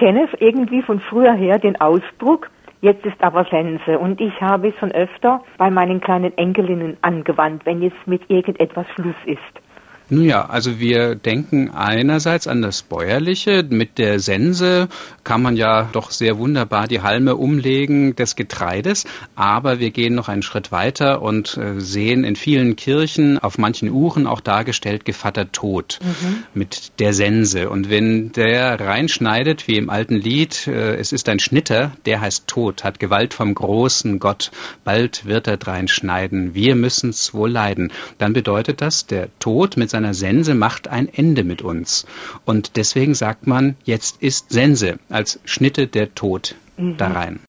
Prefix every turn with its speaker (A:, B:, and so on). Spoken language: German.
A: kenne irgendwie von früher her den Ausdruck, Jetzt ist aber Sense und ich habe es schon öfter bei meinen kleinen Enkelinnen angewandt, wenn jetzt mit irgendetwas Schluss ist.
B: Nun ja, also wir denken einerseits an das Bäuerliche. Mit der Sense kann man ja doch sehr wunderbar die Halme umlegen des Getreides. Aber wir gehen noch einen Schritt weiter und äh, sehen in vielen Kirchen auf manchen Uhren auch dargestellt Gevatter Tod mhm. mit der Sense. Und wenn der reinschneidet, wie im alten Lied, äh, es ist ein Schnitter, der heißt Tod, hat Gewalt vom großen Gott. Bald wird er dreinschneiden. Wir müssen's wohl leiden. Dann bedeutet das, der Tod mit seinem seiner Sense macht ein Ende mit uns. Und deswegen sagt man, jetzt ist Sense als Schnitte der Tod mhm. da rein.